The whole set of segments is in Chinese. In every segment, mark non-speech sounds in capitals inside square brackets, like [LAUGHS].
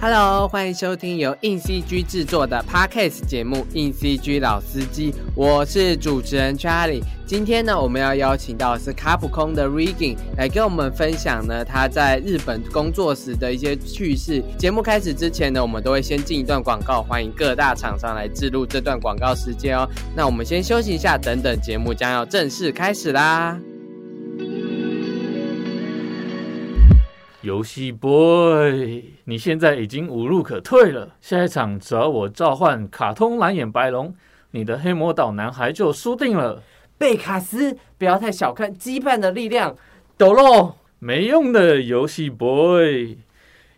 Hello，欢迎收听由硬 CG 制作的 Podcast 节目《硬 CG 老司机》，我是主持人 Charlie。今天呢，我们要邀请到的是卡普空的 Rigging 来跟我们分享呢他在日本工作时的一些趣事。节目开始之前呢，我们都会先进一段广告，欢迎各大厂商来置入这段广告时间哦。那我们先休息一下，等等节目将要正式开始啦。游戏 boy，你现在已经无路可退了。下一场只要我召唤卡通蓝眼白龙，你的黑魔岛男孩就输定了。贝卡斯，不要太小看羁绊的力量。抖喽，没用的游戏 boy，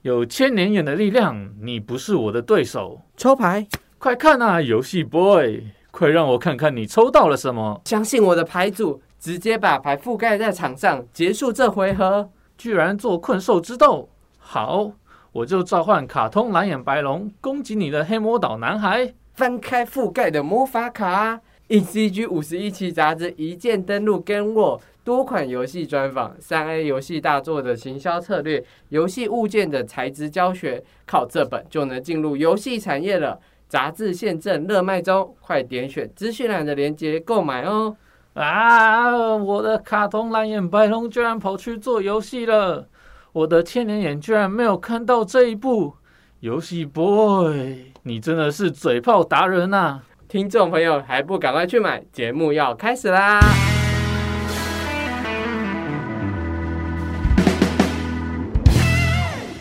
有千年眼的力量，你不是我的对手。抽牌，快看啊，游戏 boy，快让我看看你抽到了什么。相信我的牌组，直接把牌覆盖在场上，结束这回合。居然做困兽之斗，好，我就召唤卡通蓝眼白龙攻击你的黑魔岛男孩。翻开覆盖的魔法卡，，E C G 五十一期杂志一键登录，跟我多款游戏专访，三 A 游戏大作的行销策略，游戏物件的材质教学，靠这本就能进入游戏产业了。杂志现正热卖中，快点选资讯栏的链接购买哦。啊！我的卡通蓝眼白龙居然跑去做游戏了，我的千年眼居然没有看到这一步。游戏 boy，你真的是嘴炮达人呐！听众朋友还不赶快去买？节目要开始啦！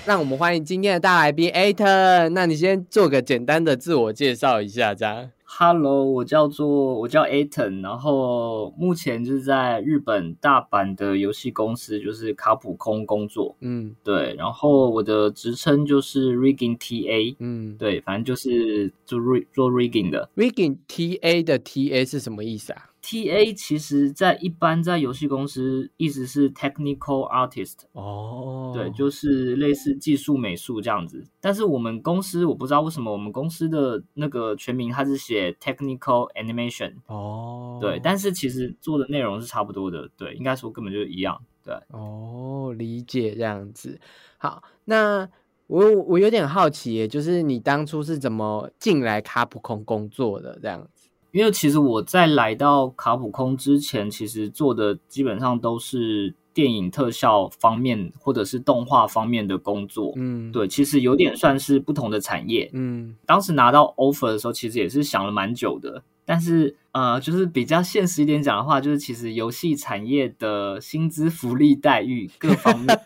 让我们欢迎今天的大来宾 Aton。那你先做个简单的自我介绍一下，这样。Hello，我叫做我叫 Aton，然后目前就是在日本大阪的游戏公司，就是卡普空工作。嗯，对，然后我的职称就是 Rigging TA。嗯，对，反正就是做做 Rigging 的。Rigging TA 的 TA 是什么意思啊？T A 其实，在一般在游戏公司，意思是 technical artist 哦，对，就是类似技术美术这样子。但是我们公司，我不知道为什么我们公司的那个全名它是写 technical animation 哦，对，但是其实做的内容是差不多的，对，应该说根本就一样，对。哦，理解这样子。好，那我我有点好奇，就是你当初是怎么进来卡普空工作的这样？因为其实我在来到卡普空之前，其实做的基本上都是电影特效方面或者是动画方面的工作。嗯，对，其实有点算是不同的产业。嗯，当时拿到 offer 的时候，其实也是想了蛮久的。但是，呃，就是比较现实一点讲的话，就是其实游戏产业的薪资、福利待遇各方面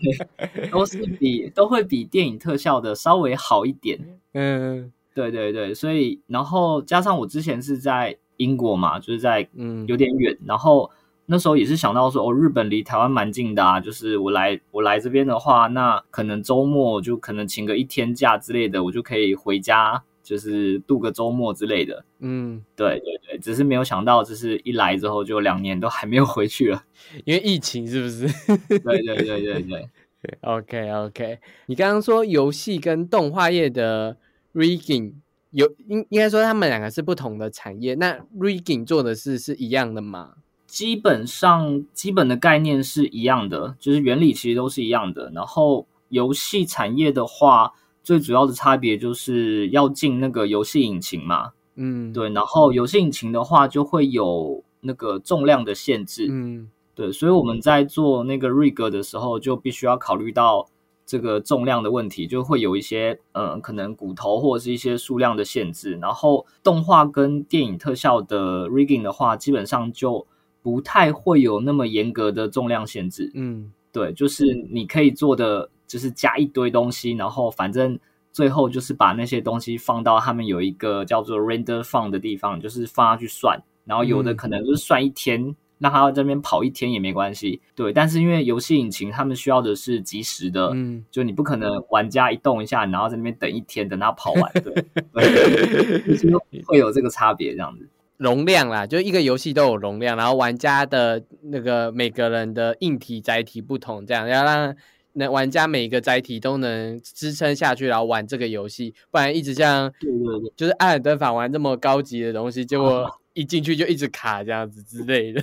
[LAUGHS] 都是比都会比电影特效的稍微好一点。嗯。对对对，所以然后加上我之前是在英国嘛，就是在嗯有点远，然后那时候也是想到说哦，日本离台湾蛮近的啊，就是我来我来这边的话，那可能周末就可能请个一天假之类的，我就可以回家，就是度个周末之类的。嗯，对对对，只是没有想到，就是一来之后就两年都还没有回去了，[LAUGHS] 因为疫情是不是？[LAUGHS] 对对对对对，OK OK，你刚刚说游戏跟动画业的。Rigging 有应应该说他们两个是不同的产业，那 Rigging 做的事是一样的吗？基本上基本的概念是一样的，就是原理其实都是一样的。然后游戏产业的话，最主要的差别就是要进那个游戏引擎嘛，嗯，对。然后游戏引擎的话就会有那个重量的限制，嗯，对。所以我们在做那个 Rig 的时候，就必须要考虑到。这个重量的问题就会有一些，嗯，可能骨头或者是一些数量的限制。然后动画跟电影特效的 rigging 的话，基本上就不太会有那么严格的重量限制。嗯，对，就是你可以做的就是加一堆东西，然后反正最后就是把那些东西放到他们有一个叫做 render 放的地方，就是放下去算。然后有的可能就是算一天。那他要这边跑一天也没关系，对。但是因为游戏引擎他们需要的是及时的，嗯，就你不可能玩家一动一下，然后在那边等一天等他跑完，对，[LAUGHS] 会有这个差别这样子。容量啦，就一个游戏都有容量，然后玩家的那个每个人的硬体载体不同，这样要让那玩家每个载体都能支撑下去，然后玩这个游戏，不然一直像就是艾尔登法玩这么高级的东西，结果。[LAUGHS] 一进去就一直卡这样子之类的，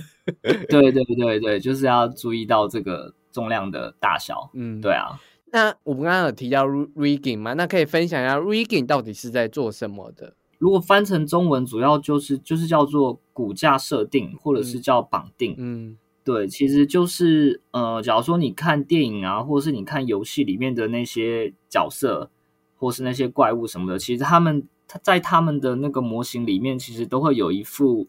对对对对，就是要注意到这个重量的大小。嗯，对啊。那我们刚刚有提到 rigging 嘛，那可以分享一下 rigging 到底是在做什么的？如果翻成中文，主要就是就是叫做骨架设定，或者是叫绑定。嗯对，其实就是呃，假如说你看电影啊，或者是你看游戏里面的那些角色，或是那些怪物什么的，其实他们他在他们的那个模型里面，其实都会有一副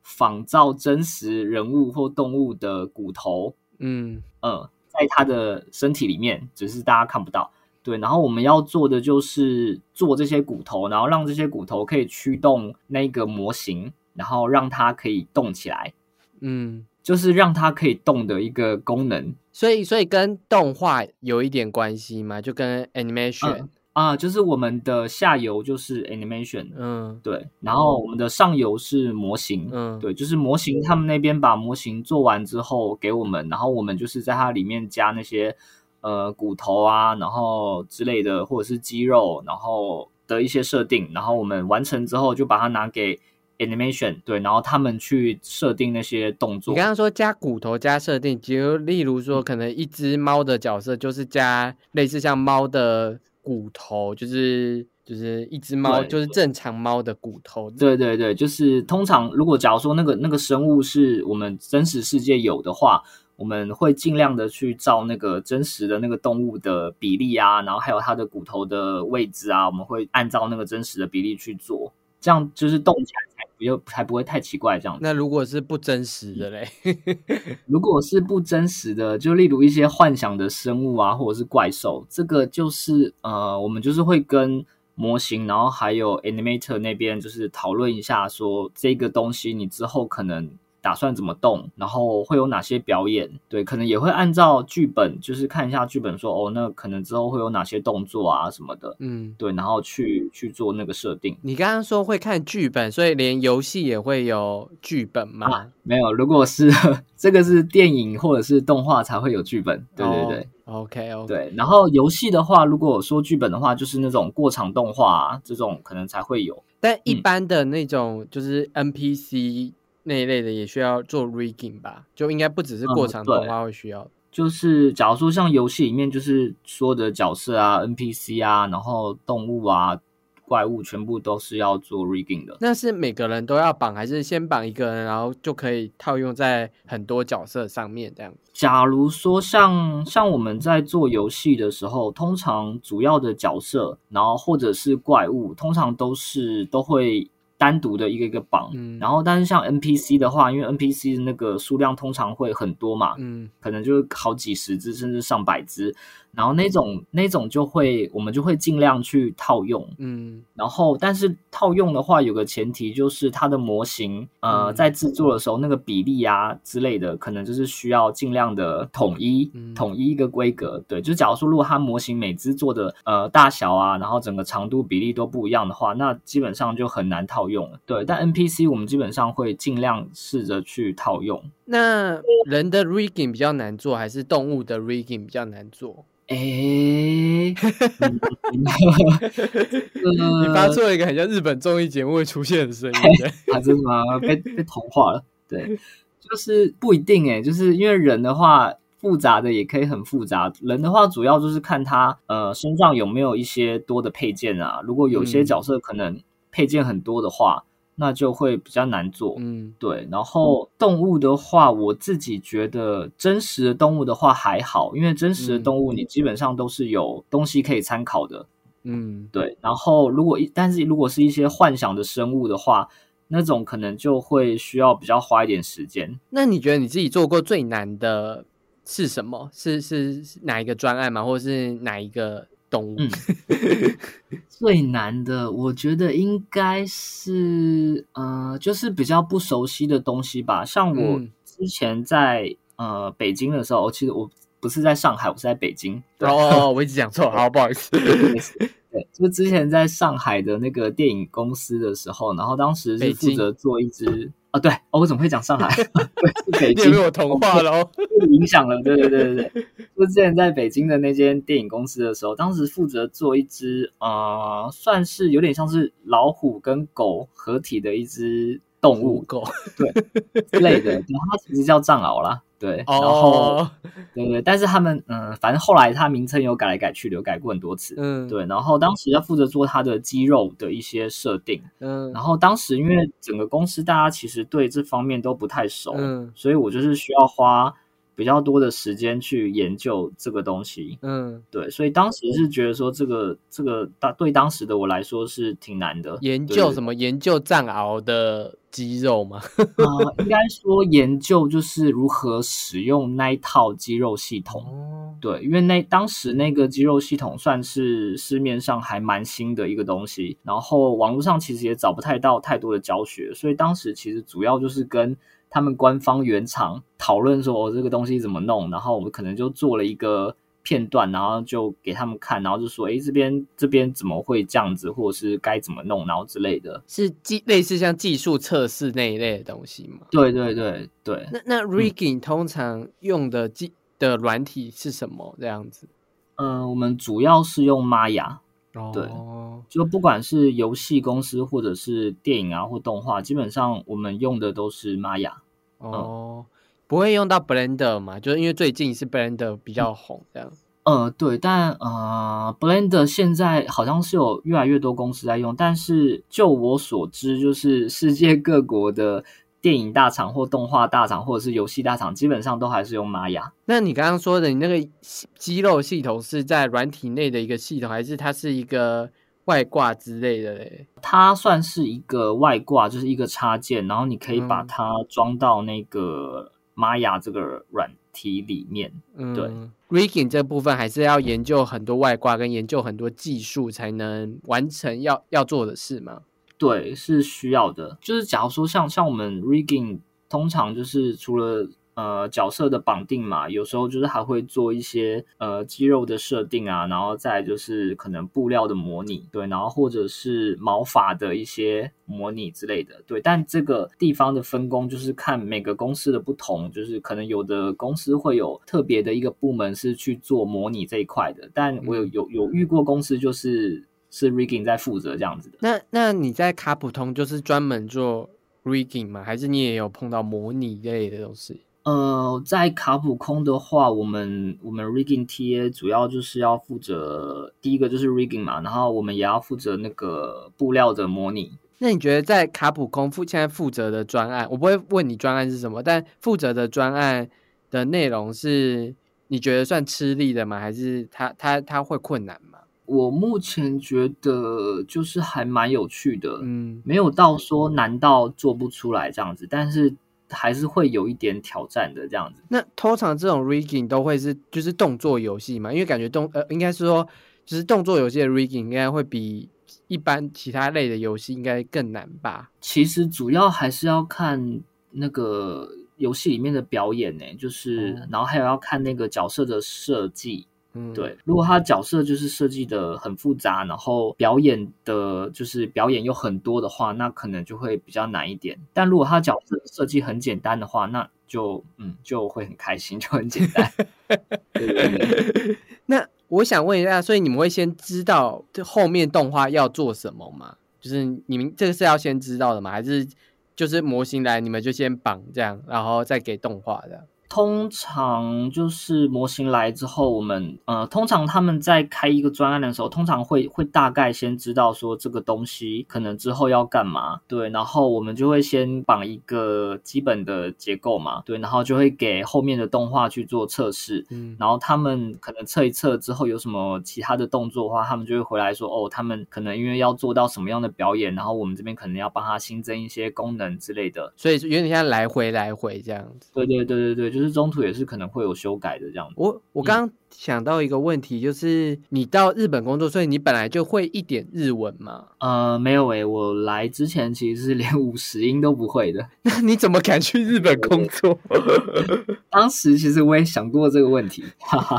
仿造真实人物或动物的骨头，嗯。呃，在他的身体里面，只是大家看不到。对，然后我们要做的就是做这些骨头，然后让这些骨头可以驱动那个模型，然后让它可以动起来，嗯，就是让它可以动的一个功能。所以所以跟动画有一点关系吗，就跟 animation，啊，就是我们的下游就是 animation，嗯对，然后我们的上游是模型，嗯，对，就是模型，他们那边把模型做完之后给我们，然后我们就是在它里面加那些呃骨头啊，然后之类的，或者是肌肉，然后的一些设定，然后我们完成之后就把它拿给 animation，对，然后他们去设定那些动作你刚。刚说加骨头加设定，就例如说，可能一只猫的角色就是加类似像猫的骨头，就是就是一只猫就是正常猫的骨头。对对对，就是通常如果假如说那个那个生物是我们真实世界有的话，我们会尽量的去照那个真实的那个动物的比例啊，然后还有它的骨头的位置啊，我们会按照那个真实的比例去做，这样就是动起来又才不会太奇怪这样子。那如果是不真实的嘞，[LAUGHS] 如果是不真实的，就例如一些幻想的生物啊，或者是怪兽，这个就是呃，我们就是会跟模型，然后还有 animator 那边就是讨论一下，说这个东西你之后可能打算怎么动，然后会有哪些表演，对，可能也会按照剧本，就是看一下剧本说，哦，那可能之后会有哪些动作啊什么的，嗯，对，然后去去做那个设定。你刚刚说会看剧本，所以连游戏也会有剧本吗？没有，如果是 [LAUGHS] 这个是电影或者是动画才会有剧本，对对对。OK OK，对，然后游戏的话，如果说剧本的话，就是那种过场动画、啊、这种可能才会有。但一嗯般的那种就是 NPC 那一类的也需要做 rigging 吧？就应该不只是过场动画会需要。就是假如说像游戏里面，就是所有的角色啊、NPC 啊，然后动物啊、怪物，全部都是要做 rigging 的。那是每个人都要绑，还是先绑一个人，然后就可以套用在很多角色上面这样？假如说像像我们在做游戏的时候，通常主要的角色，然后或者是怪物，通常都是都会单独的一个一个榜。嗯。然后，但是像 NPC 的话，因为 NPC 的那个数量通常会很多嘛，嗯。可能就是好几十只甚至上百只，然后那种那种就会我们就会尽量去套用。嗯然后，但是套用的话，有个前提就是它的模型，呃，嗯在制作的时候那个比例啊之类的，可能就是需要尽量的统一，嗯统一一个规格。对，就假如说如果它模型每只做的呃大小啊，然后整个长度比例都不一样的话，那基本上就很难套用了。对，但 NPC 我们基本上会尽量试着去套用。那人的 rigging 比较难做，还是动物的 rigging 比较难做？诶，嗯 [LAUGHS] 你发出了一个很像日本综艺节目会出现的声音。[LAUGHS] 啊，真的吗？被被同化了。对，就是不一定诶，就是因为人的话，复杂的也可以很复杂。人的话，主要就是看他呃身上有没有一些多的配件啊。如果有些嗯角色可能配件很多的话，那就会比较难做。嗯对，然后动物的话，我自己觉得真实的动物的话还好，因为真实的嗯动物你基本上都是有东西可以参考的。嗯对，然后如果一，但是如果是一些幻想的生物的话，那种可能就会需要比较花一点时间。那你觉得你自己做过最难的是什么？是是是哪一个专案吗？或者是哪一个动物？嗯 [LAUGHS] 最难的，我觉得应该是呃，就是比较不熟悉的东西吧。像我嗯之前在、呃北京的时候，其实我不是在上海，我是在北京。哦 [LAUGHS] 我一直讲错，好，不好意思。对，就之前在上海的那个电影公司的时候，然后当时是负责做一支啊，对哦，我怎么会讲上海？[LAUGHS] 对，是北被我同化了哦。被影响了，对对对对对。就之前在北京的那间电影公司的时候，当时负责做一只呃，算是有点像是老虎跟狗合体的一只动物狗，对类的，然后它其实叫藏獒啦。对，然后哦，对对，但是他们嗯，反正后来他名称有改来改去，有改过很多次。嗯，，对，然后当时要负责做他的肌肉的一些设定，嗯。然后当时因为整个公司大家其实对这方面都不太熟，嗯。所以我就是需要花比较多的时间去研究这个东西。嗯，对，所以当时是觉得说这个这个当对当时的我来说是挺难的。研究什么？研究藏獒的肌肉吗？[LAUGHS] 呃，应该说研究就是如何使用那一套肌肉系统。哦，对，因为那当时那个肌肉系统算是市面上还蛮新的一个东西，然后网络上其实也找不太到太多的教学，所以当时其实主要就是跟他们官方原厂讨论说，哦，这个东西怎么弄，然后我们可能就做了一个片段，然后就给他们看，然后就说，哎，这边这边怎么会这样子，或者是该怎么弄，然后之类的。是技类似像技术测试那一类的东西吗？对对对对，那那 rigging 通常用的技的软体是什么？这样子？嗯、我们主要是用 Maya，对哦，就不管是游戏公司或者是电影啊或动画，基本上我们用的都是 Maya。哦，不会用到 Blender 嘛？就是因为最近是 Blender 比较红，这样。呃，对，但呃，Blender 现在好像是有越来越多公司在用，但是就我所知，就是世界各国的电影大厂或动画大厂或者是游戏大厂，基本上都还是用 Maya。那你刚刚说的，你那个肌肉系统是在软体内的一个系统，还是它是一个外挂之类的嘞？它算是一个外挂，就是一个插件，然后你可以把嗯它装到那个 Maya 这个软体里面。嗯，对，rigging 这部分还是要研究很多外挂跟研究很多技术才能完成要要做的事嘛。对，是需要的。就是假如说像像我们 rigging，通常就是除了呃角色的绑定嘛，有时候就是还会做一些呃肌肉的设定啊，然后再就是可能布料的模拟，对，然后或者是毛发的一些模拟之类的，对。但这个地方的分工就是看每个公司的不同，就是可能有的公司会有特别的一个部门是去做模拟这一块的，但我有有有遇过公司就是是 rigging 在负责这样子的。那那你在卡普通就是专门做 rigging 吗？还是你也有碰到模拟类的东西？呃，在卡普空的话，我们我们 rigging TA 主要就是要负责第一个就是 rigging 嘛，然后我们也要负责那个布料的模拟。那你觉得在卡普空负现在负责的专案，我不会问你专案是什么，但负责的专案的内容是你觉得算吃力的吗？还是他他他会困难吗？我目前觉得就是还蛮有趣的，嗯没有到说难到做不出来这样子，但是还是会有一点挑战的这样子。那通常这种 rigging 都会是就是动作游戏嘛？因为感觉动呃应该是说就是动作游戏的 rigging 应该会比一般其他类的游戏应该更难吧？其实主要还是要看那个游戏里面的表演呢，就是、哦然后还有要看那个角色的设计。嗯，对，如果他角色就是设计的很复杂，然后表演的就是表演又很多的话，那可能就会比较难一点。但如果他角色设计很简单的话，那就嗯就会很开心，[LAUGHS] 就很简单。[LAUGHS] 对对对。[LAUGHS] 那我想问一下，所以你们会先知道这后面动画要做什么吗？就是你们这个是要先知道的吗？还是就是模型来你们就先绑这样，然后再给动画的？通常就是模型来之后，我们呃，通常他们在开一个专案的时候，通常会会大概先知道说这个东西可能之后要干嘛，对，然后我们就会先绑一个基本的结构嘛，对，然后就会给后面的动画去做测试，嗯，然后他们可能测一测之后有什么其他的动作的话，他们就会回来说，哦，他们可能因为要做到什么样的表演，然后我们这边可能要帮他新增一些功能之类的，所以有点像来回来回这样子。对对对对对，就是中途也是可能会有修改的这样子。我我刚刚想到一个问题，就是你到日本工作，所以你本来就会一点日文吗？呃，没有诶、我来之前其实是连五十音都不会的。[LAUGHS] 那你怎么敢去日本工作？[LAUGHS] 当时其实我也想过这个问题，哈哈。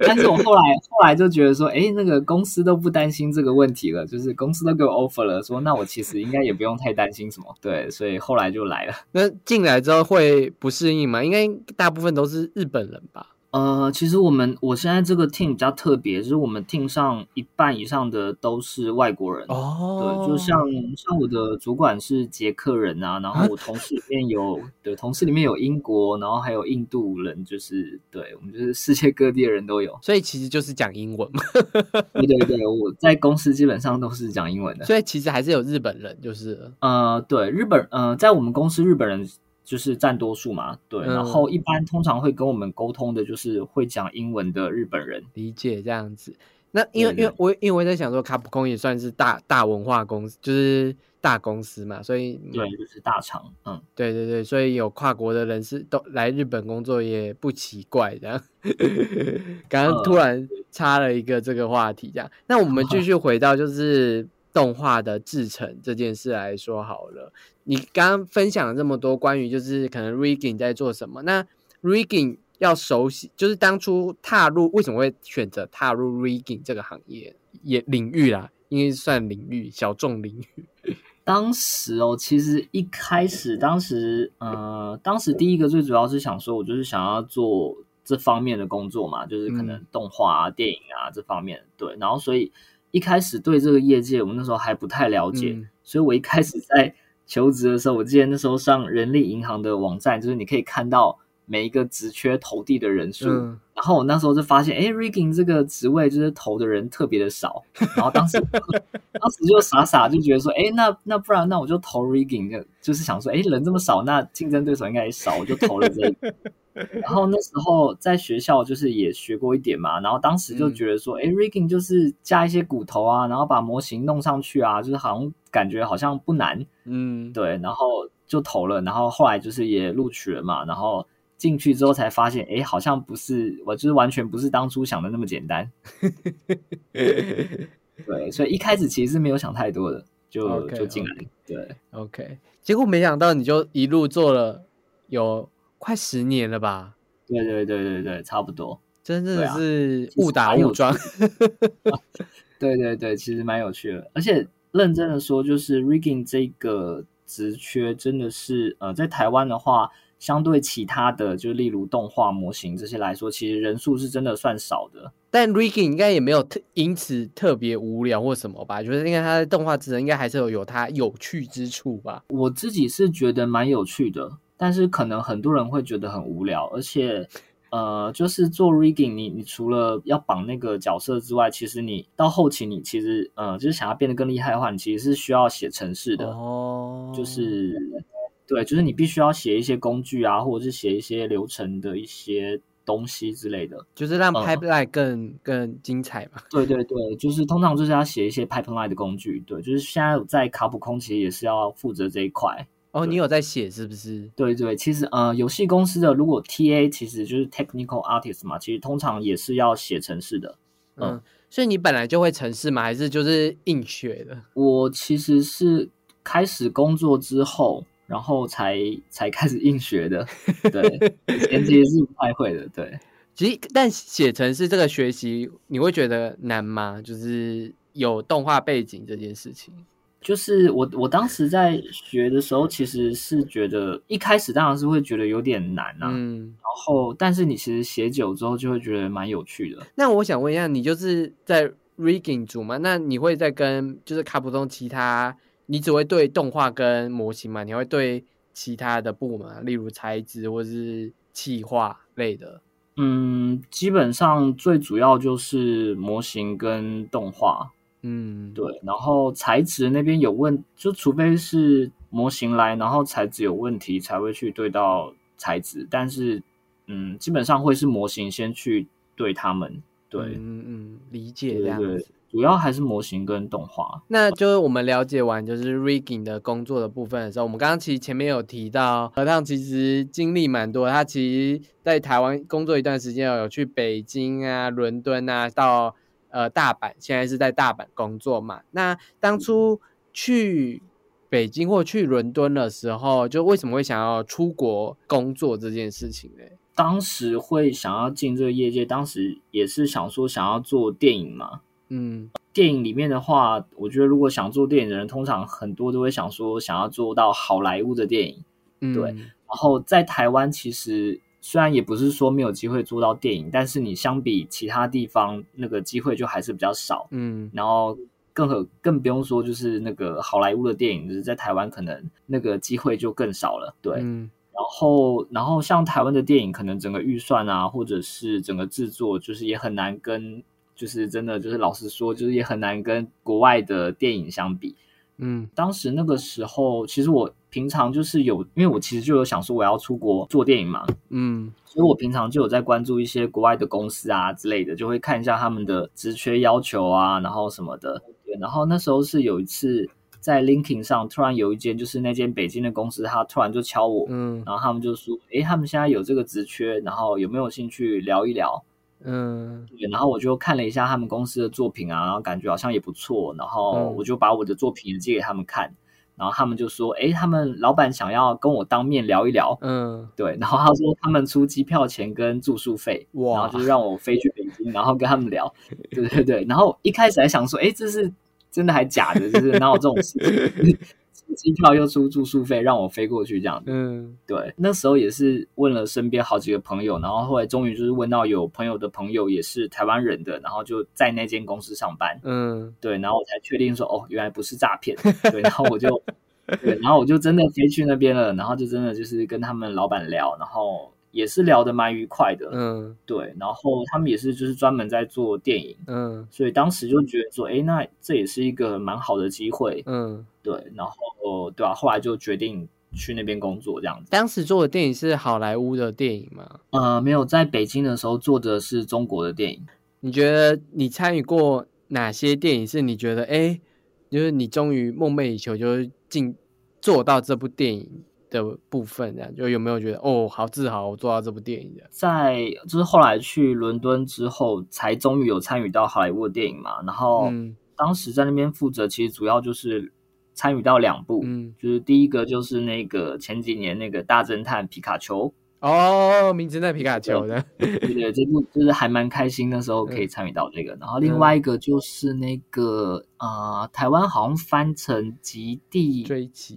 但是我后来后来就觉得说，诶，那个公司都不担心这个问题了，就是公司都给我 offer 了，说那我其实应该也不用太担心什么。对，所以后来就来了。那进来之后会不适应吗？应该大部分都是日本人吧？呃，其实我们我现在这个 team 比较特别，就是我们 team 上一半以上的都是外国人。哦，对，就像像我的主管是捷克人啊，然后我同事里面有对同事里面有英国，然后还有印度人，就是对我们就是世界各地的人都有。所以其实就是讲英文嘛。[LAUGHS] 对对对，我在公司基本上都是讲英文的。所以其实还是有日本人，就是呃，对，日本呃，在我们公司日本人就是占多数嘛，对，嗯然后一般通常会跟我们沟通的就是会讲英文的日本人。理解这样子。那因为因为我因为我在想说，卡普空也算是大大文化公司，就是大公司嘛，所以对，就是大厂，嗯，对对对，所以有跨国的人士都来日本工作也不奇怪。这样，[LAUGHS] 刚刚突然插了一个这个话题，这样，那我们继 [LAUGHS] 续回到就是动画的制成这件事来说好了。你刚刚分享了这么多关于就是可能 rigging 在做什么，那 rigging 要熟悉，就是当初踏入为什么会选择踏入 rigging 这个行业也领域啦，因为算领域小众领域。[LAUGHS] 当时哦，其实一开始，当时呃，当时第一个最主要是想说，我就是想要做这方面的工作嘛，就是可能嗯动画啊、电影啊这方面，对，然后所以一开始对这个业界，我们那时候还不太了解，嗯所以我一开始在求职的时候，我记得那时候上人力银行的网站，就是你可以看到每一个职缺投递的人数，嗯。然后我那时候就发现，哎，rigging 这个职位就是投的人特别的少，然后当时 [LAUGHS] 当时就傻傻就觉得说，哎，那那不然那我就投 rigging，就就是想说，哎，人这么少，那竞争对手应该也少，我就投了这个。然后那时候在学校就是也学过一点嘛，然后当时就觉得说，哎、r i g g i n g 就是加一些骨头啊，然后把模型弄上去啊，就是好像感觉好像不难，嗯，对，然后就投了，然后后来就是也录取了嘛，然后进去之后才发现，哎，好像不是，我就是完全不是当初想的那么简单。[LAUGHS] 对，所以一开始其实是没有想太多的，就就进来对，OK，结果没想到你就一路做了有快十年了吧？对对对对对，差不多。真的是误打误撞。[LAUGHS] 对对对，其实蛮有趣的，而且认真的说，就是 rigging 这个职缺真的是呃，在台湾的话，相对其他的，就例如动画模型这些来说，其实人数是真的算少的。但 rigging 应该也没有特因此特别无聊或什么吧？就是应该它的动画制人应该还是有有它有趣之处吧？我自己是觉得蛮有趣的，但是可能很多人会觉得很无聊，而且。呃，就是做 rigging，你你除了要绑那个角色之外，其实你到后期你其实呃，就是想要变得更厉害的话，你其实是需要写程式的。哦，就是对，就是你必须要写一些工具啊，或者是写一些流程的一些东西之类的。就是让嗯 pipeline 更更精彩嘛。对对对，就是通常就是要写一些 pipeline 的工具。对，就是现在在卡普空其实也是要负责这一块。哦，你有在写是不是？对对，其实呃，游戏公司的如果 TA 其实就是 technical artist 嘛，其实通常也是要写程式的。嗯，嗯所以你本来就会程式吗？还是就是硬学的？我其实是开始工作之后，然后才才开始硬学的。对，以前其实是不太会的。对。[LAUGHS] 其实，但写程式这个学习，你会觉得难吗？就是有动画背景这件事情。就是我我当时在学的时候，其实是觉得一开始当然是会觉得有点难啊，嗯，然后但是你其实写久之后就会觉得蛮有趣的。那我想问一下，你就是在 rigging 组吗？那你会在跟就是卡普通其他，你只会对动画跟模型嘛？你会对其他的部门啊，例如材质或是气化类的？嗯，基本上最主要就是模型跟动画，嗯，对，然后材质那边有问，就除非是模型来，然后材质有问题才会去对到材质，但是嗯，基本上会是模型先去对他们，对，嗯嗯，理解这样子。对，主要还是模型跟动画。那就是我们了解完就是 rigging 的工作的部分的时候，我们刚刚其实前面有提到，合烫其实经历蛮多，他其实在台湾工作一段时间，有去北京啊、伦敦啊，到呃大阪，现在是在大阪工作嘛。那当初去北京或去伦敦的时候，就为什么会想要出国工作这件事情呢？当时会想要进这个业界，当时也是想说想要做电影嘛。嗯电影里面的话，我觉得如果想做电影的人，通常很多都会想说想要做到好莱坞的电影。嗯，对然后在台湾，其实虽然也不是说没有机会做到电影，但是你相比其他地方那个机会就还是比较少。嗯然后更何更不用说就是那个好莱坞的电影，就是在台湾可能那个机会就更少了。对，嗯然后然后像台湾的电影，可能整个预算啊，或者是整个制作，就是也很难跟，就是真的就是老实说，就是也很难跟国外的电影相比。嗯当时那个时候，其实我平常就是有，因为我其实就有想说我要出国做电影嘛，嗯所以我平常就有在关注一些国外的公司啊之类的，就会看一下他们的职缺要求啊，然后什么的。对，然后那时候是有一次在 LinkedIn 上，突然有一间就是那间北京的公司，他突然就敲我，嗯然后他们就说，诶，他们现在有这个职缺，然后有没有兴趣聊一聊？嗯对，然后我就看了一下他们公司的作品啊，然后感觉好像也不错，然后嗯我就把我的作品也借给他们看，然后他们就说，哎，他们老板想要跟我当面聊一聊，嗯，对，然后他说他们出机票钱跟住宿费，然后就让我飞去北京，然后跟他们聊，[LAUGHS] 对对对，然后一开始还想说，哎，这是真的还假的？就是哪有这种事情？出机票又出住宿费，让我飞过去这样子。嗯对，那时候也是问了身边好几个朋友，然后后来终于就是问到有朋友的朋友也是台湾人的，然后就在那间公司上班。嗯对，然后我才确定说，哦，原来不是诈骗。对，然后我就，[LAUGHS] 对，然后我就真的飞去那边了，然后就真的就是跟他们老板聊，然后也是聊得蛮愉快的。嗯对，然后他们也是就是专门在做电影，嗯所以当时就觉得说，哎，那这也是一个蛮好的机会。嗯，对，然后对吧、后来就决定去那边工作这样子。当时做的电影是好莱坞的电影吗？呃，没有，在北京的时候做的是中国的电影。你觉得你参与过哪些电影是你觉得哎，诶就是你终于梦寐以求，就是进做到这部电影的部分，这样就有没有觉得哦，好自豪，我做到这部电影的？在就是后来去伦敦之后，才终于有参与到好莱坞的电影嘛。然后嗯当时在那边负责，其实主要就是参与到两部，嗯，就是第一个就是那个前几年那个大侦探皮卡丘，哦，名侦探皮卡丘的，对对，这部就是还蛮开心，的时候可以参与到这个。然后另外一个就是那个呃，台湾好像翻成极地追击，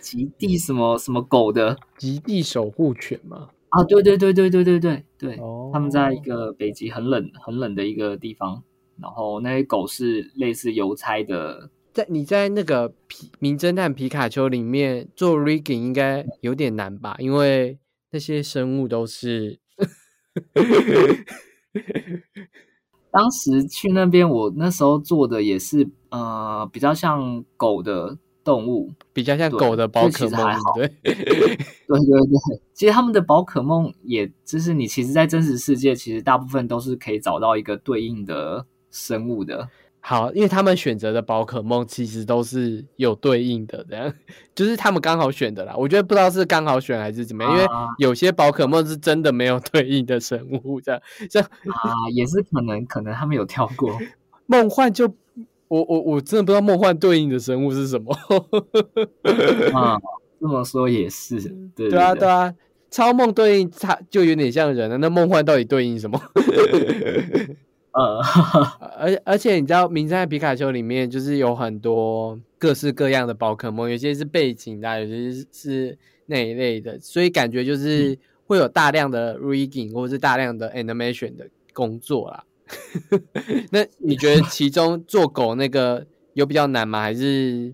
极地什么什么狗的极地守护犬嘛。啊，对对对对对对对对，哦他们在一个北极很冷很冷的一个地方，然后那些狗是类似邮差的，在你在那个皮名侦探皮卡丘里面做 rigging 应该有点难吧？因为那些生物都是 [LAUGHS] 当时去那边，我那时候做的也是呃比较像狗的动物，比较像狗的宝可其实还好，梦 [LAUGHS] 对，对对对，其实他们的宝可梦也，就是你其实，在真实世界，其实大部分都是可以找到一个对应的生物的。好，因为他们选择的宝可梦其实都是有对应的，这样就是他们刚好选的啦。我觉得不知道是刚好选还是怎么样，因为啊有些宝可梦是真的没有对应的生物，这样像啊，也是可能，可能他们有跳过。[LAUGHS] 梦幻就我我我真的不知道梦幻对应的生物是什么。[LAUGHS] 啊，[LAUGHS] 这么说也是，对对啊，对对啊，超梦对应它就有点像人了。那梦幻到底对应什么？呃，[LAUGHS] 而而且你知道，《名侦探皮卡丘》里面就是有很多各式各样的宝可梦，有些是背景的啊，有些是是那一类的，所以感觉嗯就是会有大量的 rigging 或者是大量的 animation 的工作啦。[LAUGHS] 那你觉得其中做狗那个有比较难吗？还是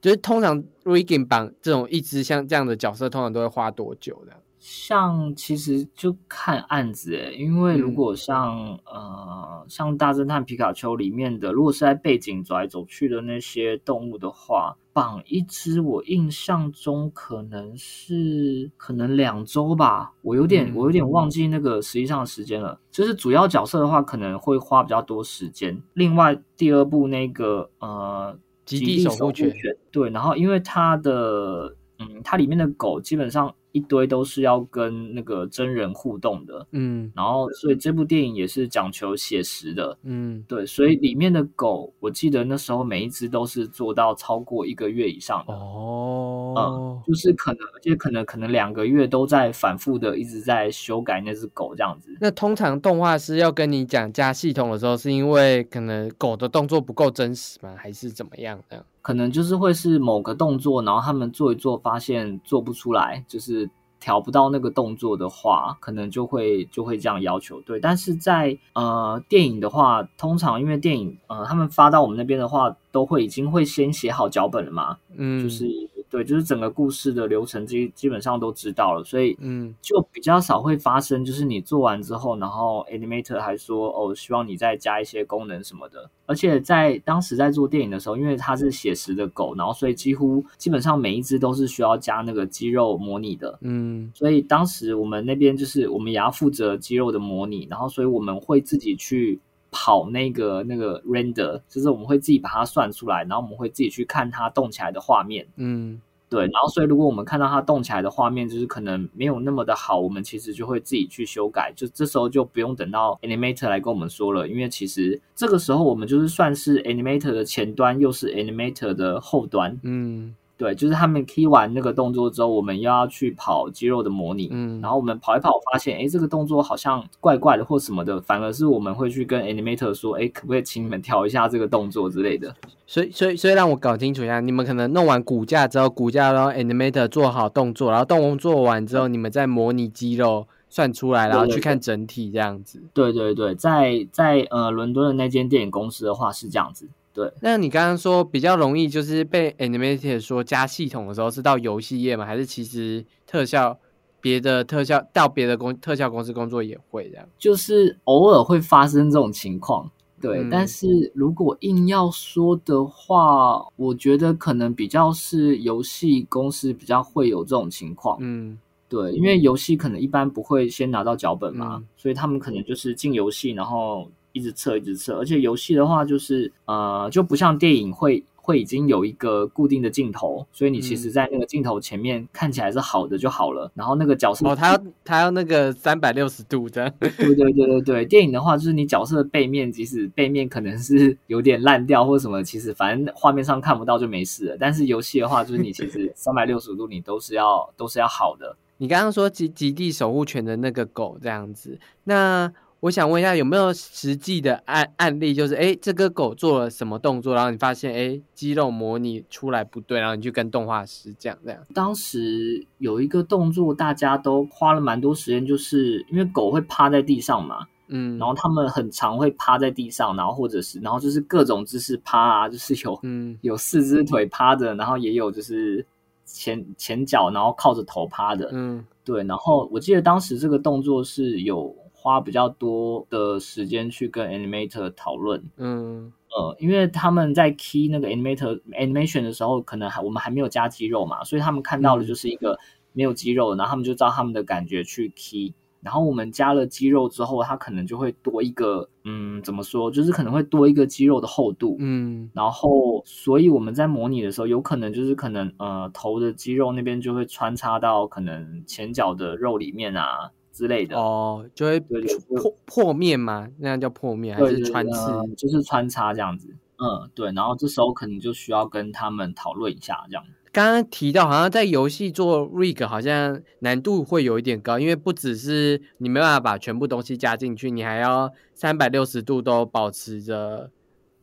就是通常 rigging 绑这种一只像这样的角色，通常都会花多久的？像其实就看案子诶，因为如嗯果像、呃像大侦探皮卡丘里面的，如果是在背景走来走去的那些动物的话，绑一只我印象中可能是可能两周吧，我有点、嗯我有点忘记那个实际上的时间了。就是主要角色的话，可能会花比较多时间。另外第二部那个呃极地守护犬犬，对，然后因为它的嗯，它里面的狗基本上一堆都是要跟那个真人互动的，嗯然后所以这部电影也是讲求写实的，嗯，对，所以里面的狗，我记得那时候每一只都是做到超过一个月以上的，哦，就是可能，而且可能可能两个月都在反复的一直在修改那只狗这样子。那通常动画师要跟你讲加系统的时候，是因为可能狗的动作不够真实吗？还是怎么样的？可能就是会是某个动作，然后他们做一做，发现做不出来，就是调不到那个动作的话，可能就会就会这样要求。对，但是在呃电影的话，通常因为电影呃他们发到我们那边的话，都会已经会先写好脚本了嘛，嗯，就是对，就是整个故事的流程基基本上都知道了，所以嗯就比较少会发生，就是你做完之后，然后 animator 还说哦，希望你再加一些功能什么的。而且在当时在做电影的时候，因为它是写实的狗，然后所以几乎基本上每一只都是需要加那个肌肉模拟的。嗯所以当时我们那边就是我们也要负责肌肉的模拟，然后所以我们会自己去跑那个那个 render，就是我们会自己把它算出来，然后我们会自己去看它动起来的画面。嗯对，然后所以如果我们看到它动起来的画面，就是可能没有那么的好，我们其实就会自己去修改，就这时候就不用等到 animator 来跟我们说了，因为其实这个时候我们就是算是 animator 的前端，又是 animator 的后端。嗯对，就是他们 key 完那个动作之后，我们又要去跑肌肉的模拟，嗯，然后我们跑一跑，发现哎，诶这个动作好像怪怪的或什么的，反而是我们会去跟 animator 说，哎，可不可以请你们调一下这个动作之类的。所以所以所以让我搞清楚一下，你们可能弄完骨架之后，骨架然后 animator 做好动作，然后动作完之后，你们再模拟肌肉算出来，然后去看整体这样子。对对对，在在呃伦敦的那间电影公司的话是这样子，对。那你刚刚说比较容易就是被 animator 说加系统的时候，是到游戏业吗？还是其实特效别的特效到别的公特效公司工作也会这样？就是偶尔会发生这种情况，对。嗯但是如果硬要说的话，我觉得可能比较是游戏公司比较会有这种情况，嗯对，因为游戏可能一般不会先拿到脚本嘛，嗯所以他们可能就是进游戏，然后一直测一直测，而且游戏的话就是呃就不像电影会。会已经有一个固定的镜头，所以你其实，嗯在那个镜头前面看起来是好的就好了。然后那个角色哦，他要他要那个三百六十度这样。对对对对对，电影的话就是你角色的背面，即使背面可能是 [LAUGHS] 有点烂掉或者什么，其实反正画面上看不到就没事了。但是游戏的话，就是你其实 [LAUGHS] 三百六十度你都是要都是要好的。你刚刚说极极地守护权的那个狗这样子，那我想问一下，有没有实际的案案例，就是诶这个狗做了什么动作，然后你发现诶肌肉模拟出来不对，然后你去跟动画师讲这样。当时有一个动作，大家都花了蛮多时间，就是因为狗会趴在地上嘛，嗯，然后他们很常会趴在地上，然后或者是然后就是各种姿势趴啊，就是有嗯。有四只腿趴的，然后也有就是前前脚然后靠着头趴的，嗯。对，然后我记得当时这个动作是有花比较多的时间去跟 animator 讨论，嗯呃，因为他们在 key 那个 animator animation 的时候，可能还我们还没有加肌肉嘛，所以他们看到的就是一个没有肌肉，然后他们就照他们的感觉去 key。然后我们加了肌肉之后，它可能就会多一个，嗯，怎么说？就是可能会多一个肌肉的厚度，嗯然后，所以我们在模拟的时候，有可能就是可能呃头的肌肉那边就会穿插到可能前脚的肉里面啊之类的。哦，就会破破面吗？那样叫破面还是穿刺？呃就是穿插这样子。嗯，对。然后这时候可能就需要跟他们讨论一下这样。刚刚提到，好像在游戏做 rig 好像难度会有一点高，因为不只是你没办法把全部东西加进去，你还要三百六十度都保持着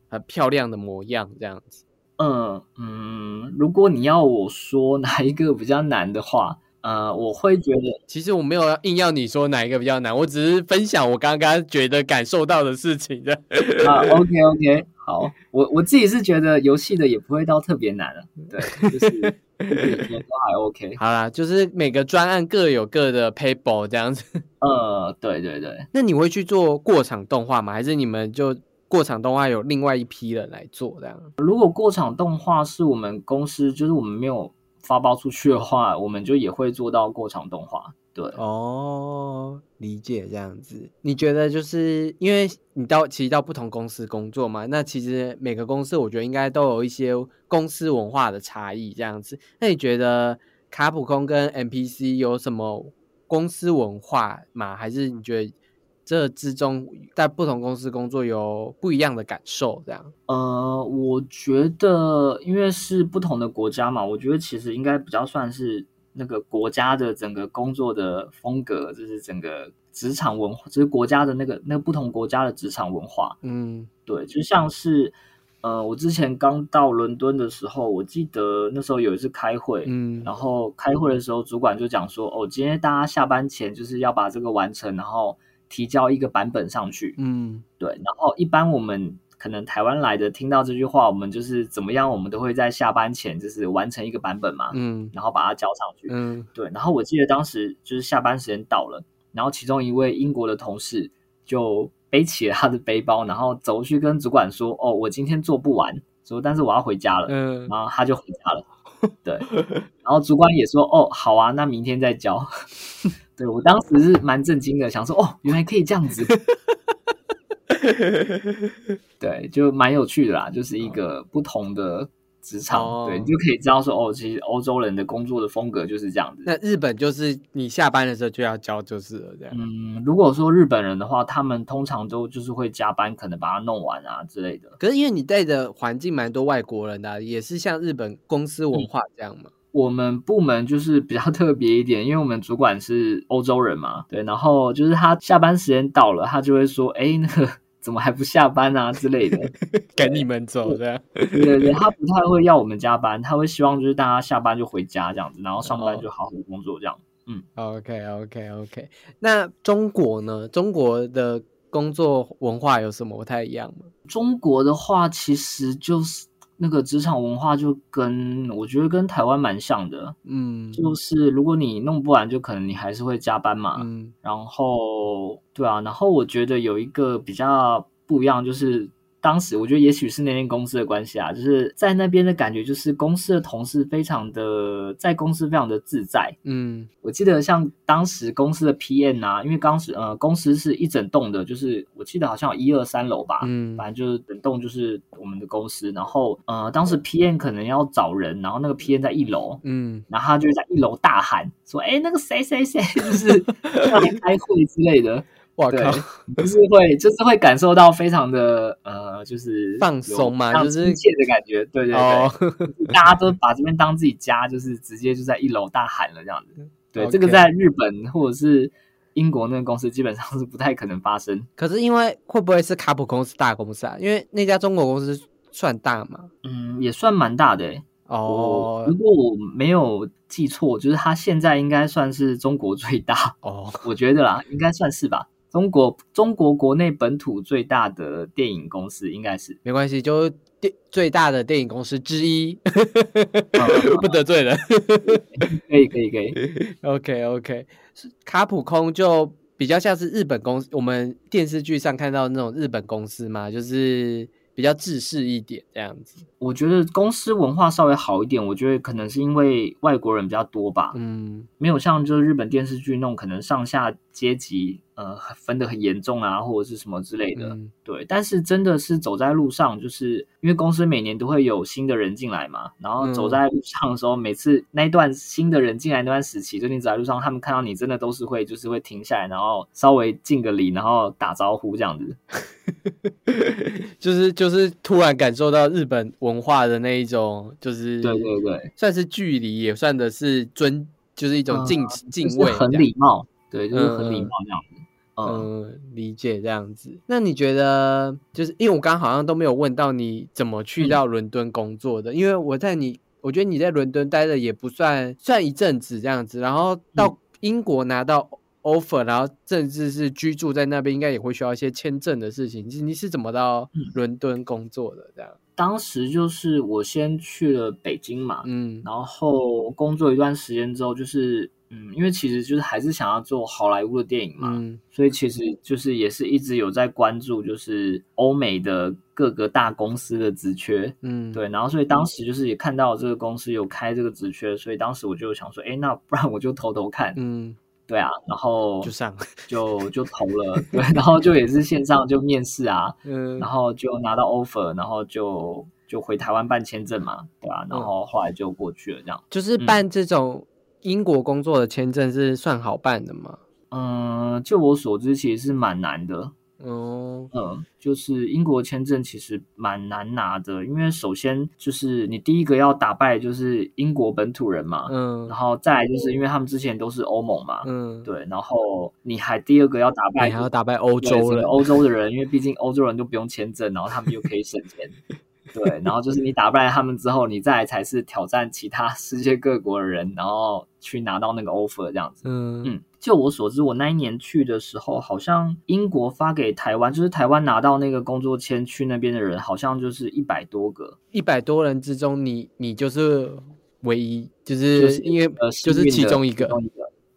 很漂亮的模样，这样子。嗯嗯，如果你要我说哪一个比较难的话，呃，我会觉得其实我没有要硬要你说哪一个比较难，我只是分享我刚刚觉得感受到的事情的。[LAUGHS] 啊，OK OK，好，我我自己是觉得游戏的也不会到特别难了，对，就是也都还 OK。[LAUGHS] 好啦，就是每个专案各有各的 paper 这样子。[LAUGHS] 呃，对对对，那你会去做过场动画吗？还是你们就过场动画有另外一批人来做这样？如果过场动画是我们公司，就是我们没有发包出去的话，我们就也会做到过场动画。对，哦，理解这样子。你觉得就是因为你到其实到不同公司工作嘛，那其实每个公司我觉得应该都有一些公司文化的差异这样子。那你觉得卡普空跟 NPC 有什么公司文化吗？还是你觉得这之中在不同公司工作有不一样的感受？这样？呃，我觉得因为是不同的国家嘛，我觉得其实应该比较算是那个国家的整个工作的风格，就是整个职场文化，就是国家的那个那个不同国家的职场文化。嗯对，就像是呃，我之前刚到伦敦的时候，我记得那时候有一次开会，嗯然后开会的时候，主管就讲说，哦，今天大家下班前就是要把这个完成，然后提交一个版本上去。嗯对，然后一般我们可能台湾来的听到这句话，我们就是怎么样，我们都会在下班前就是完成一个版本嘛，嗯然后把它交上去。嗯对，然后我记得当时就是下班时间到了，然后其中一位英国的同事就背起了他的背包，然后走去跟主管说：“哦，我今天做不完，说但是我要回家了。嗯，然后他就回家了。[LAUGHS] 对，然后主管也说：“哦，好啊，那明天再交。”对我当时是蛮震惊的，想说：“哦，原来可以这样子。[LAUGHS] ”对，就蛮有趣的啦，就是一个不同的职场，哦对你就可以知道说，哦，其实欧洲人的工作的风格就是这样子。那日本就是你下班的时候就要交就是了，这样。嗯，如果说日本人的话，他们通常都就是会加班，可能把它弄完啊之类的。可是因为你带的环境蛮多外国人的啊、也是像日本公司文化这样嘛。我们部门就是比较特别一点，[LAUGHS] 因为我们主管是欧洲人嘛，对，然后就是他下班时间到了，他就会说，哎，那个怎么还不下班啊之类的。[LAUGHS] 赶你们走这样。对对对，他不太会要我们加班，他会希望就是大家下班就回家这样子，然后上班哦就好好工作这样。嗯 OK OK OK，那中国呢？中国的工作文化有什么不太一样吗？中国的话，其实就是那个职场文化就跟我觉得跟台湾蛮像的，嗯就是如果你弄不完，就可能你还是会加班嘛。嗯然后对啊，然后我觉得有一个比较不一样，就是当时我觉得也许是那间公司的关系啊，就是在那边的感觉，就是公司的同事非常的在公司非常的自在。嗯我记得像当时公司的 PM 啊，因为当时呃公司是一整栋的，就是我记得好像有一二三楼吧，嗯反正就是整栋就是我们的公司。然后呃当时 PM 可能要找人，然后那个 PM 在一楼，嗯然后他就在一楼大喊说：“哎，那个谁谁谁，就是要来开会之类的。”对我靠，，就是会就是会感受到非常的呃，就是放松嘛就是亲切的感觉。对对对，哦大家都把这边当自己家，就是直接就在一楼大喊了这样子。对这个在日本或者是英国那个公司基本上是不太可能发生。可是因为会不会是卡普公司大公司啊？因为那家中国公司算大嘛。嗯，也算蛮大的诶。哦我如果我没有记错，就是它现在应该算是中国最大，哦，我觉得啦，应该算是吧。中国中国国内本土最大的电影公司应该是，没关系，就电最大的电影公司之一，[LAUGHS] 不得罪人。[LAUGHS] 可以可以可以，[LAUGHS] OK OK，卡普空就比较像是日本公司，我们电视剧上看到的那种日本公司嘛，就是比较制式一点这样子。我觉得公司文化稍微好一点，我觉得可能是因为外国人比较多吧，嗯。没有像就是日本电视剧那种可能上下阶级呃分得很严重啊，或者是什么之类的。嗯对，但是真的是走在路上，就是因为公司每年都会有新的人进来嘛，然后走嗯在路上的时候，每次那一段新的人进来那段时期，就你走在路上，他们看到你真的都是会就是会停下来，然后稍微敬个礼，然后打招呼这样子。[LAUGHS] 就是就是突然感受到日本文化的那一种，就是对对对，算是距离，也算的是尊，就是一种敬、敬畏，就是很礼貌，对，就是很礼嗯貌这样子。嗯，嗯，理解这样子。那你觉得，就是因为我刚刚好像都没有问到你怎么去嗯到伦敦工作的，因为我在你，我觉得你在伦敦待的也不算算一阵子这样子，然后嗯到英国拿到 offer，然后甚至是居住在那边，应该也会需要一些签证的事情。你你是怎么到嗯伦敦工作的？这样，当时就是我先去了北京嘛，嗯然后工作一段时间之后，就是嗯，因为其实就是还是想要做好莱坞的电影嘛，嗯所以其实就是也是一直有在关注，就是欧美的各个大公司的职缺。嗯，对，然后所以当时就是也看到这个公司有开这个职缺，所以当时我就想说，哎，那不然我就投投看，嗯，对啊，然后就上，就就投了，对，然后就也是线上就面试啊，[LAUGHS] 嗯，然后就拿到 offer，然后就就回台湾办签证嘛，对吧、然后后来就过去了，这样。就是办这种英国工作的签证是算好办的吗？嗯，就我所知，其实是蛮难的。哦，嗯，就是英国签证其实蛮难拿的，因为首先就是你第一个要打败就是英国本土人嘛，嗯然后再来就是因为他们之前都是欧盟嘛，嗯，对，然后你还第二个要打败你还要打败欧洲人，欧洲的人，因为毕竟欧洲人都不用签证，然后他们又可以省钱。[LAUGHS] 对，然后就是你打败他们之后，你再来才是挑战其他世界各国的人，然后去拿到那个 offer 这样子。嗯嗯，就我所知，我那一年去的时候，好像英国发给台湾，就是台湾拿到那个工作签去那边的人，好像就是一百多个，一百多人之中，你你就是唯一，就就是是因为呃就是其中一个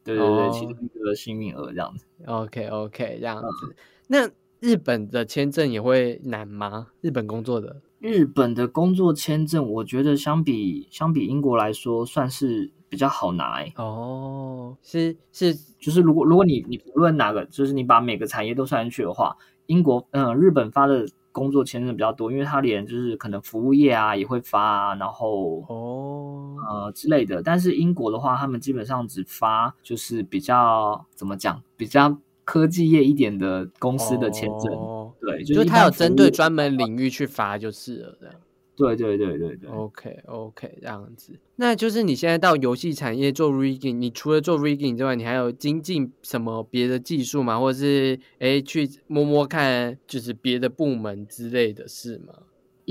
对对对，哦其中一个幸运儿这样子。OK OK，这样嗯子。那日本的签证也会难吗？日本工作的？日本的工作签证，我觉得相比相比英国来说，算是比较好拿、欸。哦，是是，就是如果如果你你不论哪个，就是你把每个产业都算进去的话，英国嗯、日本发的工作签证比较多，因为它连就是可能服务业啊也会发啊，然后哦，呃之类的。但是英国的话，他们基本上只发就是比较怎么讲，比较科技业一点的公司的签证。哦对，就是他有针对专门领域去发就是了，这样。对对对对对。OK OK，这样子。那就是你现在到游戏产业做 rigging，你除了做 rigging 之外，你还有精进什么别的技术吗？或者是哎去摸摸看，就是别的部门之类的事吗？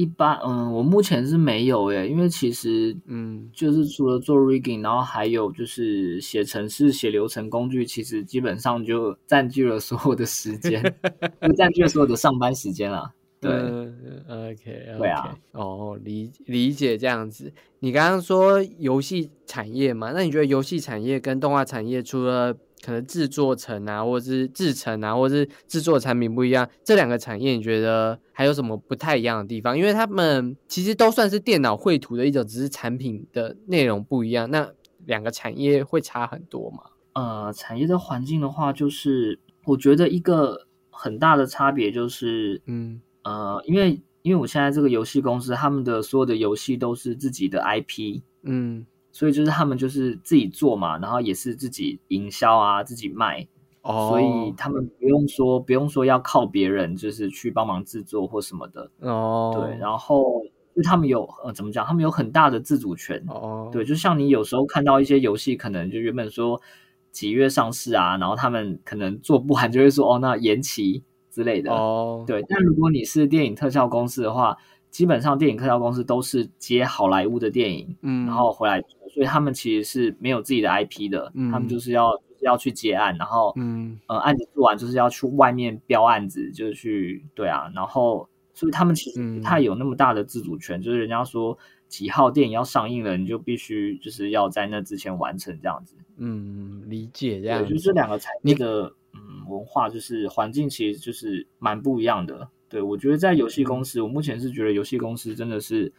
一般，嗯，我目前是没有诶，因为其实，嗯就是除了做 rigging，然后还有就是写程式、写流程工具，其实基本上就占据了所有的时间，[LAUGHS] 就占据了所有的上班时间啦。对，嗯，OK，对啊，哦，理理解这样子。你刚刚说游戏产业嘛，那你觉得游戏产业跟动画产业除了可能制作成啊，或者是制成啊，或者是制作产品不一样，这两个产业你觉得还有什么不太一样的地方？因为他们其实都算是电脑绘图的一种，只是产品的内容不一样。那两个产业会差很多吗？呃，产业的环境的话，就是我觉得一个很大的差别就是，嗯呃，因为因为我现在这个游戏公司，他们的所有的游戏都是自己的 IP，嗯，所以就是他们就是自己做嘛，然后也是自己营销啊，自己卖，哦，所以他们不用说不用说要靠别人，就是去帮忙制作或什么的。哦，对，然后就他们有呃怎么讲，他们有很大的自主权。哦，对，就像你有时候看到一些游戏，可能就原本说几月上市啊，然后他们可能做不完，就会说哦那延期之类的。哦，对，但如果你是电影特效公司的话，基本上电影特效公司都是接好莱坞的电影，嗯，然后回来做，所以他们其实是没有自己的 IP 的，嗯他们就是要就是要去接案，然后嗯呃案子做完就是要去外面标案子，就是去对啊，然后所以他们其实不太有那么大的自主权，就是人家说几号电影要上映了，你就必须就是要在那之前完成这样子。嗯，理解这样。就是这两个产业的嗯文化，就是环境其实就是蛮不一样的。对我觉得在游戏公司，我目前是觉得游戏公司真的是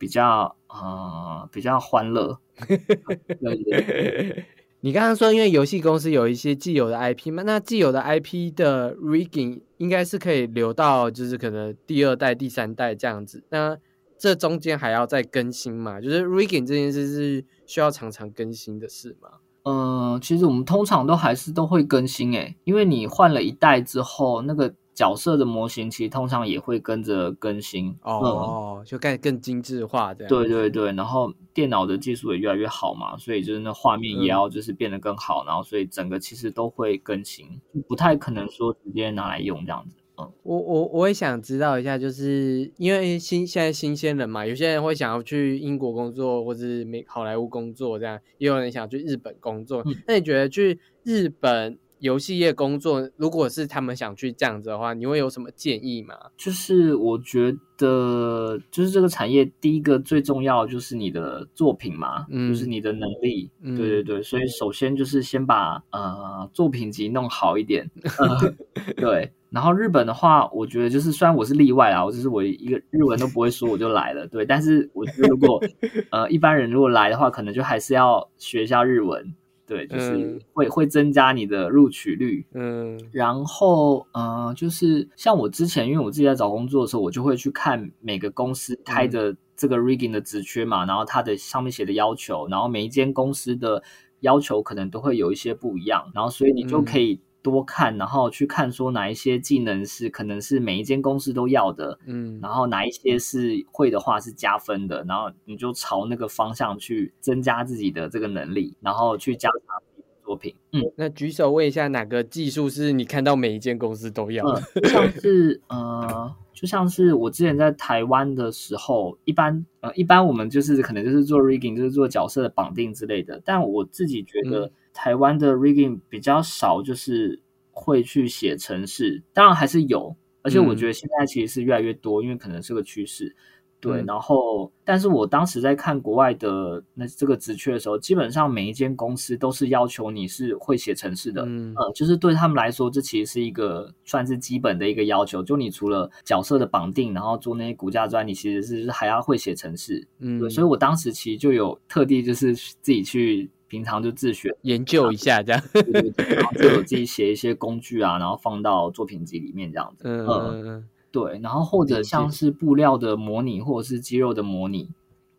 比较呃比较欢乐。对对对，[LAUGHS] 你刚刚说，因为游戏公司有一些既有的 IP 嘛，那既有的 IP 的 rigging 应该是可以留到就是可能第二代、第三代这样子。那这中间还要再更新嘛？就是 rigging 这件事是需要常常更新的事吗？嗯、其实我们通常都还是都会更新诶，因为你换了一代之后，那个角色的模型其实通常也会跟着更新。嗯，哦，就更更精致化这样。对对对，然后电脑的技术也越来越好嘛，所以就是那画面也嗯要就是变得更好，然后所以整个其实都会更新，不太可能说直接拿来用这样子。嗯，我我我也想知道一下，就是因为新现在新鲜人嘛，有些人会想要去英国工作，或是美好莱坞工作，这样也有人想去日本工作。嗯那你觉得去日本游戏业工作，如果是他们想去这样子的话，你会有什么建议吗？就是我觉得就是这个产业第一个最重要的就是你的作品嘛，嗯就是你的能力。嗯对对对，所以首先就是先把呃作品集弄好一点。[LAUGHS] 呃、对，然后日本的话，我觉得就是虽然我是例外啊，我就是我一个日文都不会说我就来了，对，但是我觉得如果 [LAUGHS] 呃一般人如果来的话，可能就还是要学一下日文，对，就是嗯会、会增加你的录取率。嗯。然后，呃，就是像我之前，因为我自己在找工作的时候，我就会去看每个公司开的这个 rigging 的职缺嘛，然后它的上面写的要求，然后每一间公司的要求可能都会有一些不一样，然后所以你就可以多看，然后去看说哪一些技能是可能是每一间公司都要的，嗯然后哪一些是会的话是加分的，然后你就朝那个方向去增加自己的这个能力，然后去加强作作品。嗯，那举手问一下，哪个技术是你看到每一间公司都要的？嗯，像是呃，就像是我之前在台湾的时候，一般呃，一般我们就是可能就是做 rigging，就是做角色的绑定之类的。但我自己觉得台湾的 rigging 比较少，就是会去写城市，当然还是有，而且我觉得现在其实是越来越多，因为可能是个趋势。对，然后，但是我当时在看国外的那这个职缺的时候，基本上每一间公司都是要求你是会写城市的，嗯呃，就是对他们来说，这其实是一个算是基本的一个要求。就你除了角色的绑定，然后做那些骨架之外，你其实是还要会写城市。嗯对，所以我当时其实就有特地就是自己去平常就自学，研究一下这样。对对对，然后就有自己写一些工具啊，然后放到作品集里面这样子。嗯嗯嗯对，然后或者像是布料的模拟，或者是肌肉的模拟，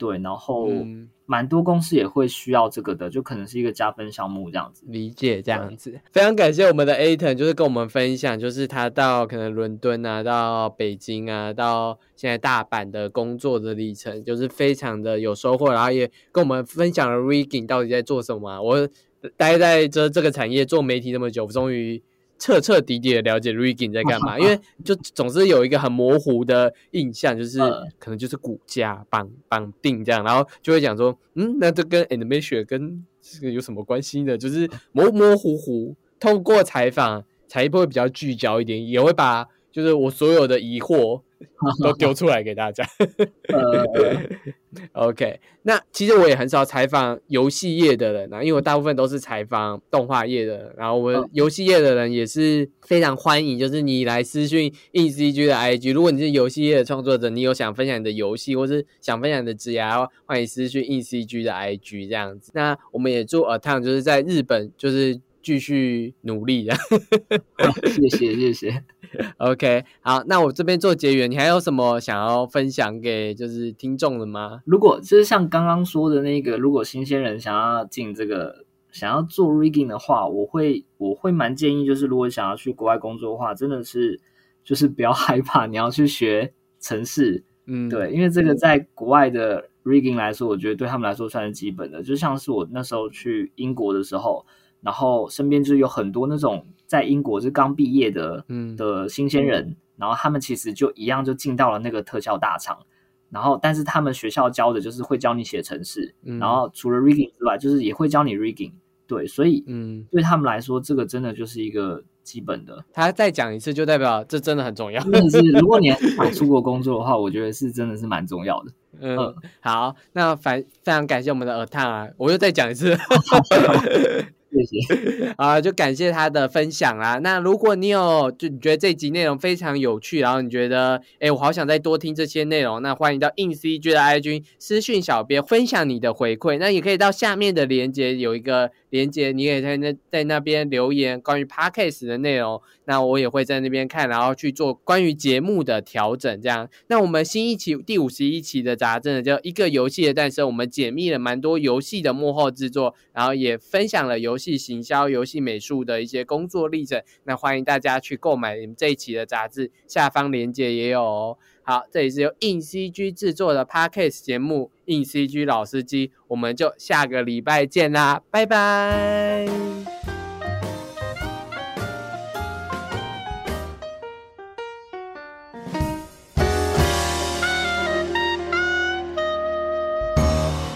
对，然后嗯，蛮多公司也会需要这个的，就可能是一个加分项目这样子。理解这样子。非常感谢我们的 Aton，就是跟我们分享，就是他到可能伦敦啊，到北京啊，到现在大阪的工作的历程，就是非常的有收获，然后也跟我们分享了 Rigging 到底在做什么啊、我待在这这个产业做媒体那么久，终于。彻彻底底的了解 rigging 在干嘛，因为 [LAUGHS] 就总是有一个很模糊的印象，就是嗯可能就是骨架绑绑定这样，然后就会讲说，嗯，那这跟 animation 跟这个有什么关系呢？就是模模糊糊。透过采访才会比较聚焦一点，也会把就是我所有的疑惑 [LAUGHS] 都丢出来给大家。[LAUGHS] 呃，[LAUGHS] OK，那其实我也很少采访游戏业的人啊，因为我大部分都是采访动画业的人，然后我们嗯游戏业的人也是非常欢迎，就是你来私讯 ECG 的 IG，如果你是游戏业的创作者，你有想分享你的游戏，或是想分享你的职涯，欢迎私讯 ECG 的 IG 这样子。那我们也祝 A t o n 就是在日本就是继续努力的。谢谢谢谢。[LAUGHS] OK，好，那我这边做结缘，你还有什么想要分享给就是听众的吗？如果就是像刚刚说的那个，如果新鲜人想要进这个，想要做 rigging 的话，我会我会蛮建议，就是如果想要去国外工作的话，真的是就是不要 [LAUGHS] 害怕，你要去学城市，嗯，对，因为这个在国外的 rigging 来说，我觉得对他们来说算是基本的。就像是我那时候去英国的时候，然后身边就有很多那种在英国是刚毕业的嗯的新鲜人，然后他们其实就一样就进到了那个特效大厂。然后，但是他们学校教的就是会教你写程式，嗯然后除了 rigging 之外，就是也会教你 rigging。对，所以嗯，对他们来说，这个真的就是一个基本的。他再讲一次，就代表这真的很重要。真的是，如果你还想出国工作的话，我觉得是真的是蛮重要的。[LAUGHS] 嗯嗯，好，那反非常感谢我们的耳探啊，我又再讲一次 [LAUGHS] [LAUGHS] 谢谢。[LAUGHS] 啊，就感谢他的分享啦。那如果你有就你觉得这集内容非常有趣，然后你觉得哎，我好想再多听这些内容，那欢迎到 in CG 的 IG 私讯小编分享你的回馈。那也可以到下面的连接有一个连接，你也在那在那边留言关于 Podcast 的内容，那我也会在那边看，然后去做关于节目的调整。这样，那我们新一期第五十一期的杂志呢，叫一个游戏的诞生，我们解密了蛮多游戏的幕后制作，然后也分享了游戏行销、游戏美术的一些工作历程。那欢迎大家去购买你们这一期的杂志，下方连接也有哦。好，这里是由 In CG 制作的 Podcast 节目硬 CG 老司机，我们就下个礼拜见啦，拜拜。